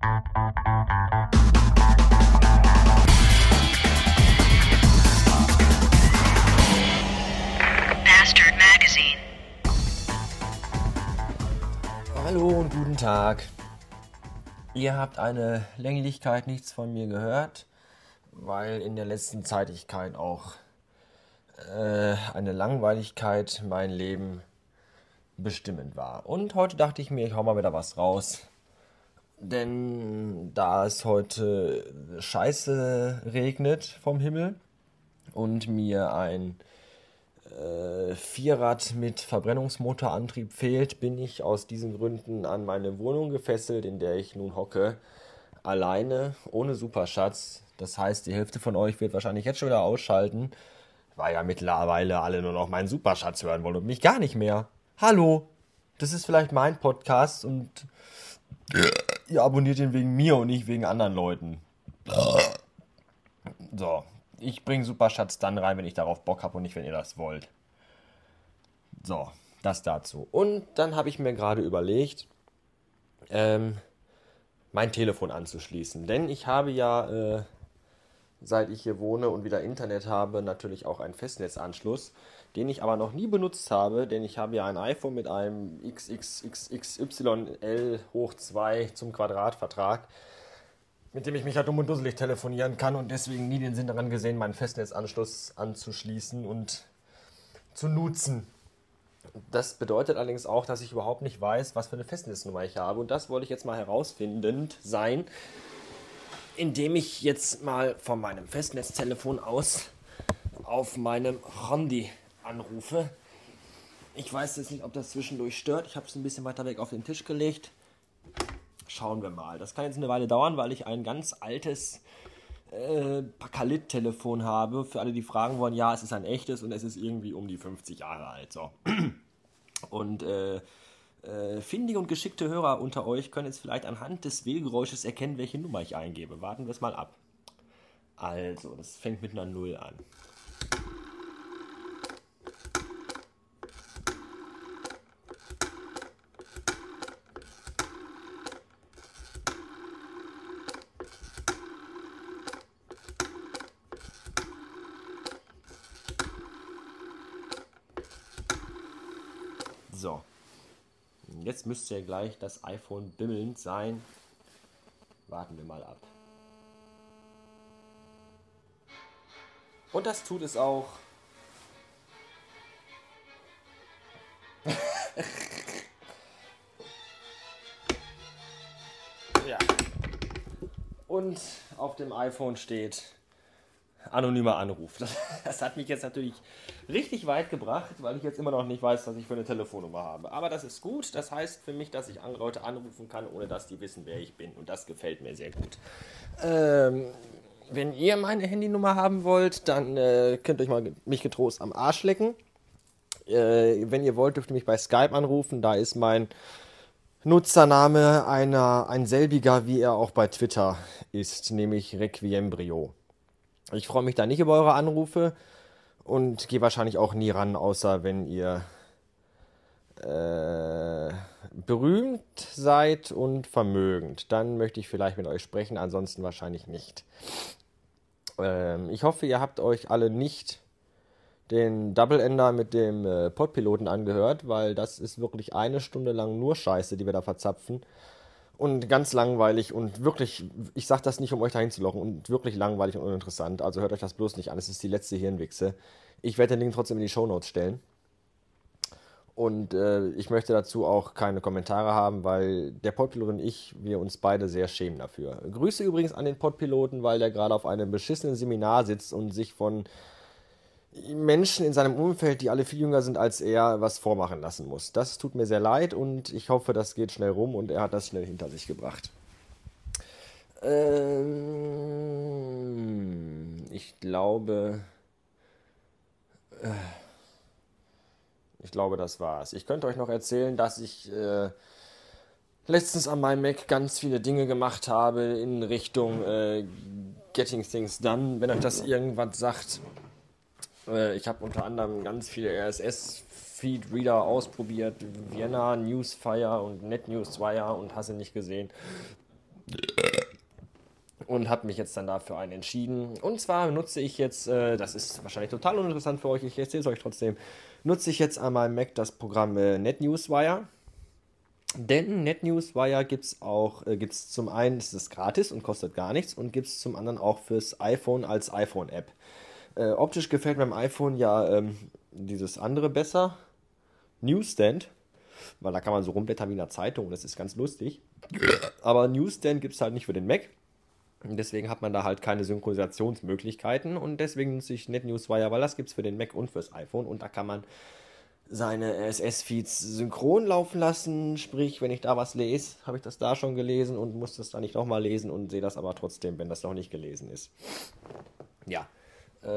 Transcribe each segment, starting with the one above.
Bastard Magazine. Hallo und guten Tag. Ihr habt eine Länglichkeit nichts von mir gehört, weil in der letzten Zeitigkeit auch äh, eine Langweiligkeit mein Leben bestimmend war. Und heute dachte ich mir, ich hau mal wieder was raus. Denn da es heute scheiße regnet vom Himmel und mir ein äh, Vierrad mit Verbrennungsmotorantrieb fehlt, bin ich aus diesen Gründen an meine Wohnung gefesselt, in der ich nun hocke. Alleine, ohne Superschatz. Das heißt, die Hälfte von euch wird wahrscheinlich jetzt schon wieder ausschalten, weil ja mittlerweile alle nur noch meinen Superschatz hören wollen und mich gar nicht mehr. Hallo, das ist vielleicht mein Podcast und ihr abonniert ihn wegen mir und nicht wegen anderen Leuten. So, ich bringe Superschatz dann rein, wenn ich darauf Bock habe und nicht, wenn ihr das wollt. So, das dazu. Und dann habe ich mir gerade überlegt, ähm, mein Telefon anzuschließen. Denn ich habe ja, äh, seit ich hier wohne und wieder Internet habe, natürlich auch einen Festnetzanschluss, den ich aber noch nie benutzt habe, denn ich habe ja ein iPhone mit einem XXXYL hoch 2 zum Quadratvertrag mit dem ich mich halt dumm und dusselig telefonieren kann und deswegen nie den Sinn daran gesehen, meinen Festnetzanschluss anzuschließen und zu nutzen. Das bedeutet allerdings auch, dass ich überhaupt nicht weiß, was für eine Festnetznummer ich habe. Und das wollte ich jetzt mal herausfindend sein, indem ich jetzt mal von meinem Festnetztelefon aus auf meinem Handy anrufe. Ich weiß jetzt nicht, ob das zwischendurch stört. Ich habe es ein bisschen weiter weg auf den Tisch gelegt. Schauen wir mal. Das kann jetzt eine Weile dauern, weil ich ein ganz altes äh, Pakalit-Telefon habe. Für alle, die fragen wollen, ja, es ist ein echtes und es ist irgendwie um die 50 Jahre alt. So. Und äh, äh, findige und geschickte Hörer unter euch können jetzt vielleicht anhand des Wählgeräusches erkennen, welche Nummer ich eingebe. Warten wir es mal ab. Also, das fängt mit einer 0 an. So. Jetzt müsste ja gleich das iPhone bimmelnd sein. Warten wir mal ab. Und das tut es auch. ja. Und auf dem iPhone steht anonymer Anruf. Das, das, hat mich jetzt natürlich richtig weit gebracht, weil ich jetzt immer noch nicht weiß, was ich für eine Telefonnummer habe. Aber das ist gut. Das heißt für mich, dass ich andere Leute anrufen kann, ohne dass die wissen, wer ich bin. Und das gefällt mir sehr gut. Ähm, wenn ihr meine Handynummer haben wollt, dann äh, könnt ihr euch mal mich getrost am Arsch lecken. Äh, wenn ihr wollt, dürft ihr mich bei Skype anrufen. Da ist mein Nutzername einer, ein selbiger, wie er auch bei Twitter ist, nämlich Requiembrio. Ich freue mich da nicht über eure Anrufe und gehe wahrscheinlich auch nie ran, außer wenn ihr äh, berühmt seid und vermögend. Dann möchte ich vielleicht mit euch sprechen, ansonsten wahrscheinlich nicht. Ähm, ich hoffe, ihr habt euch alle nicht den Double Ender mit dem äh, Podpiloten angehört, weil das ist wirklich eine Stunde lang nur Scheiße, die wir da verzapfen und ganz langweilig und wirklich, ich sage das nicht, um euch dahin zu locken, und wirklich langweilig und uninteressant. Also hört euch das bloß nicht an, es ist die letzte Hirnwichse. Ich werde den Link trotzdem in die Shownotes stellen. Und äh, ich möchte dazu auch keine Kommentare haben, weil der Podpilot und ich, wir uns beide sehr schämen dafür. Grüße übrigens an den Podpiloten, weil der gerade auf einem beschissenen Seminar sitzt und sich von Menschen in seinem Umfeld, die alle viel jünger sind als er, was vormachen lassen muss. Das tut mir sehr leid und ich hoffe, das geht schnell rum und er hat das schnell hinter sich gebracht. Ähm, ich glaube. Äh, ich glaube, das war's. Ich könnte euch noch erzählen, dass ich äh, letztens an meinem Mac ganz viele Dinge gemacht habe in Richtung äh, Getting Things Done. Wenn euch das irgendwas sagt, ich habe unter anderem ganz viele RSS-Feed-Reader ausprobiert, Vienna, Newsfire und NetNewsWire und hasse nicht gesehen. und habe mich jetzt dann dafür einen entschieden. Und zwar nutze ich jetzt, äh, das ist wahrscheinlich total uninteressant für euch, ich erzähle es euch trotzdem, nutze ich jetzt meinem Mac das Programm äh, NetNewsWire. Denn NetNewsWire gibt es auch, äh, gibt es zum einen, ist gratis und kostet gar nichts und gibt es zum anderen auch fürs iPhone als iPhone-App. Äh, optisch gefällt mir beim iPhone ja ähm, dieses andere besser, Newsstand, weil da kann man so rumblättern wie in einer Zeitung, das ist ganz lustig. Aber Newsstand gibt es halt nicht für den Mac. Deswegen hat man da halt keine Synchronisationsmöglichkeiten und deswegen nutze ich NetNewsWire, weil das gibt es für den Mac und fürs iPhone und da kann man seine RSS-Feeds synchron laufen lassen. Sprich, wenn ich da was lese, habe ich das da schon gelesen und muss das da nicht nochmal lesen und sehe das aber trotzdem, wenn das noch nicht gelesen ist. Ja. Äh,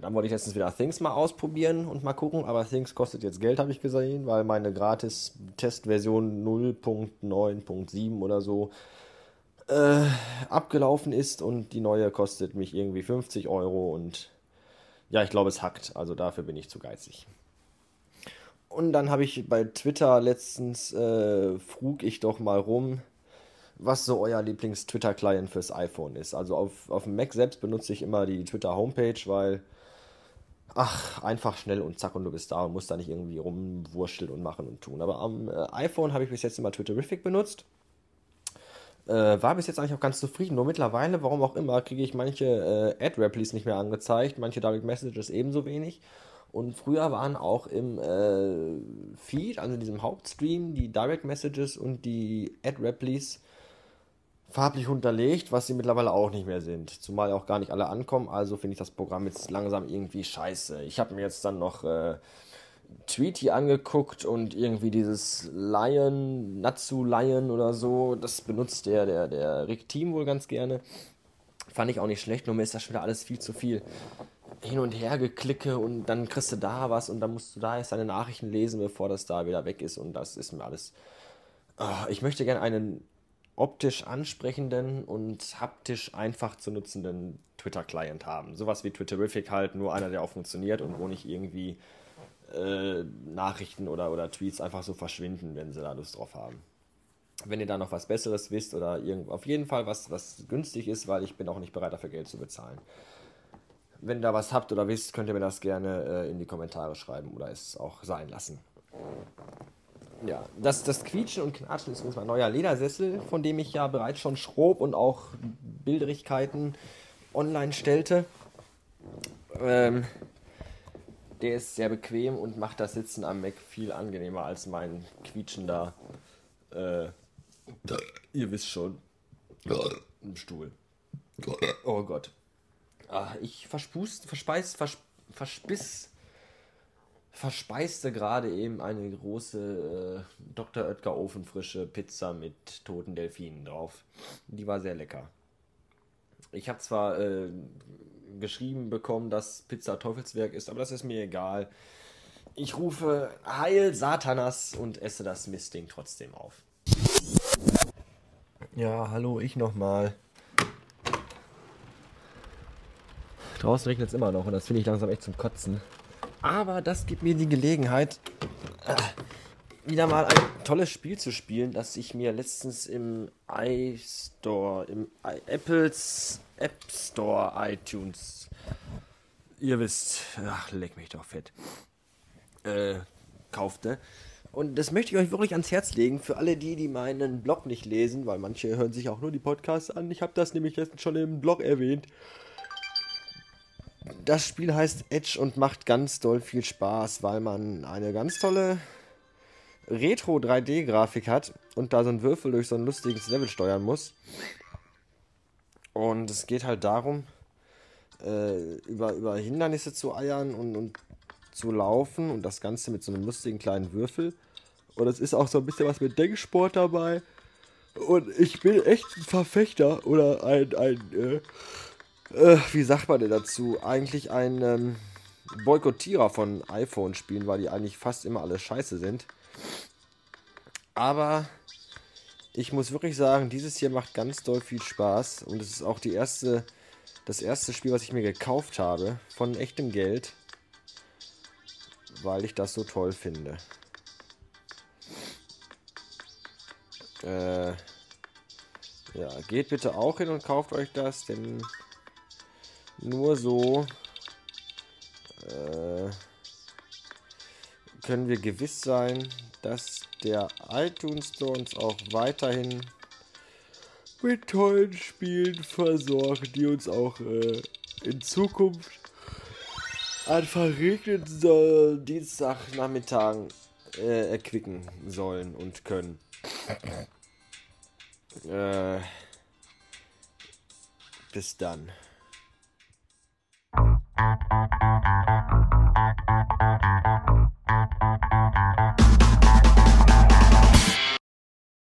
dann wollte ich letztens wieder Things mal ausprobieren und mal gucken, aber Things kostet jetzt Geld, habe ich gesehen, weil meine gratis Testversion 0.9.7 oder so äh, abgelaufen ist und die neue kostet mich irgendwie 50 Euro und ja, ich glaube, es hackt. Also dafür bin ich zu geizig. Und dann habe ich bei Twitter letztens, äh, frug ich doch mal rum, was so euer Lieblings-Twitter-Client fürs iPhone ist. Also auf, auf dem Mac selbst benutze ich immer die Twitter-Homepage, weil, ach, einfach schnell und zack und du bist da und musst da nicht irgendwie rumwurschteln und machen und tun. Aber am äh, iPhone habe ich bis jetzt immer Twitterific benutzt. Äh, war bis jetzt eigentlich auch ganz zufrieden. Nur mittlerweile, warum auch immer, kriege ich manche äh, Ad-Replis nicht mehr angezeigt, manche Direct Messages ebenso wenig. Und früher waren auch im äh, Feed, also in diesem Hauptstream, die Direct Messages und die Ad-Replis farblich unterlegt, was sie mittlerweile auch nicht mehr sind. Zumal auch gar nicht alle ankommen, also finde ich das Programm jetzt langsam irgendwie scheiße. Ich habe mir jetzt dann noch äh, Tweety angeguckt und irgendwie dieses Lion, Natsu Lion oder so, das benutzt der, der, der Rick Team wohl ganz gerne. Fand ich auch nicht schlecht, nur mir ist das schon wieder alles viel zu viel. Hin und her geklicke und dann kriegst du da was und dann musst du da erst deine Nachrichten lesen, bevor das da wieder weg ist und das ist mir alles. Oh, ich möchte gerne einen optisch ansprechenden und haptisch einfach zu nutzenden Twitter-Client haben. Sowas wie Twitterific halt, nur einer, der auch funktioniert und wo nicht irgendwie äh, Nachrichten oder, oder Tweets einfach so verschwinden, wenn sie da Lust drauf haben. Wenn ihr da noch was Besseres wisst oder irgend, auf jeden Fall was, was günstig ist, weil ich bin auch nicht bereit dafür Geld zu bezahlen. Wenn ihr da was habt oder wisst, könnt ihr mir das gerne äh, in die Kommentare schreiben oder es auch sein lassen. Ja, das, das Quietschen und Knatschen ist übrigens mein neuer Ledersessel, von dem ich ja bereits schon Schrob und auch Bilderigkeiten online stellte. Ähm, der ist sehr bequem und macht das Sitzen am Mac viel angenehmer als mein quietschender, äh, ihr wisst schon, im Stuhl. Oh Gott. Ah, ich verspust, verspeist, vers, verspiss, verspeiste gerade eben eine große äh, Dr. Oetker ofenfrische Pizza mit toten Delfinen drauf. Die war sehr lecker. Ich habe zwar äh, geschrieben bekommen, dass Pizza Teufelswerk ist, aber das ist mir egal. Ich rufe Heil Satanas und esse das Mistding trotzdem auf. Ja, hallo, ich nochmal. Draußen regnet es immer noch und das finde ich langsam echt zum Kotzen. Aber das gibt mir die Gelegenheit, äh, wieder mal ein tolles Spiel zu spielen, das ich mir letztens im iStore, im Apples App Store, iTunes, ihr wisst, ach, leck mich doch fett, äh, kaufte. Und das möchte ich euch wirklich ans Herz legen, für alle die, die meinen Blog nicht lesen, weil manche hören sich auch nur die Podcasts an. Ich habe das nämlich jetzt schon im Blog erwähnt. Das Spiel heißt Edge und macht ganz doll viel Spaß, weil man eine ganz tolle Retro 3D-Grafik hat und da so ein Würfel durch so ein lustiges Level steuern muss. Und es geht halt darum, äh, über, über Hindernisse zu eiern und, und zu laufen und das Ganze mit so einem lustigen kleinen Würfel. Und es ist auch so ein bisschen was mit Denksport dabei. Und ich bin echt ein Verfechter oder ein, ein äh, äh, wie sagt man denn dazu? Eigentlich ein ähm, Boykottierer von iPhone-Spielen, weil die eigentlich fast immer alle scheiße sind. Aber ich muss wirklich sagen, dieses hier macht ganz doll viel Spaß und es ist auch die erste, das erste Spiel, was ich mir gekauft habe von echtem Geld, weil ich das so toll finde. Äh, ja, geht bitte auch hin und kauft euch das, denn nur so äh, können wir gewiss sein, dass der iTunes Store uns auch weiterhin mit tollen Spielen versorgt, die uns auch äh, in Zukunft an verregneten Dienstagnachmittagen äh, erquicken sollen und können. Äh, bis dann. Thank you.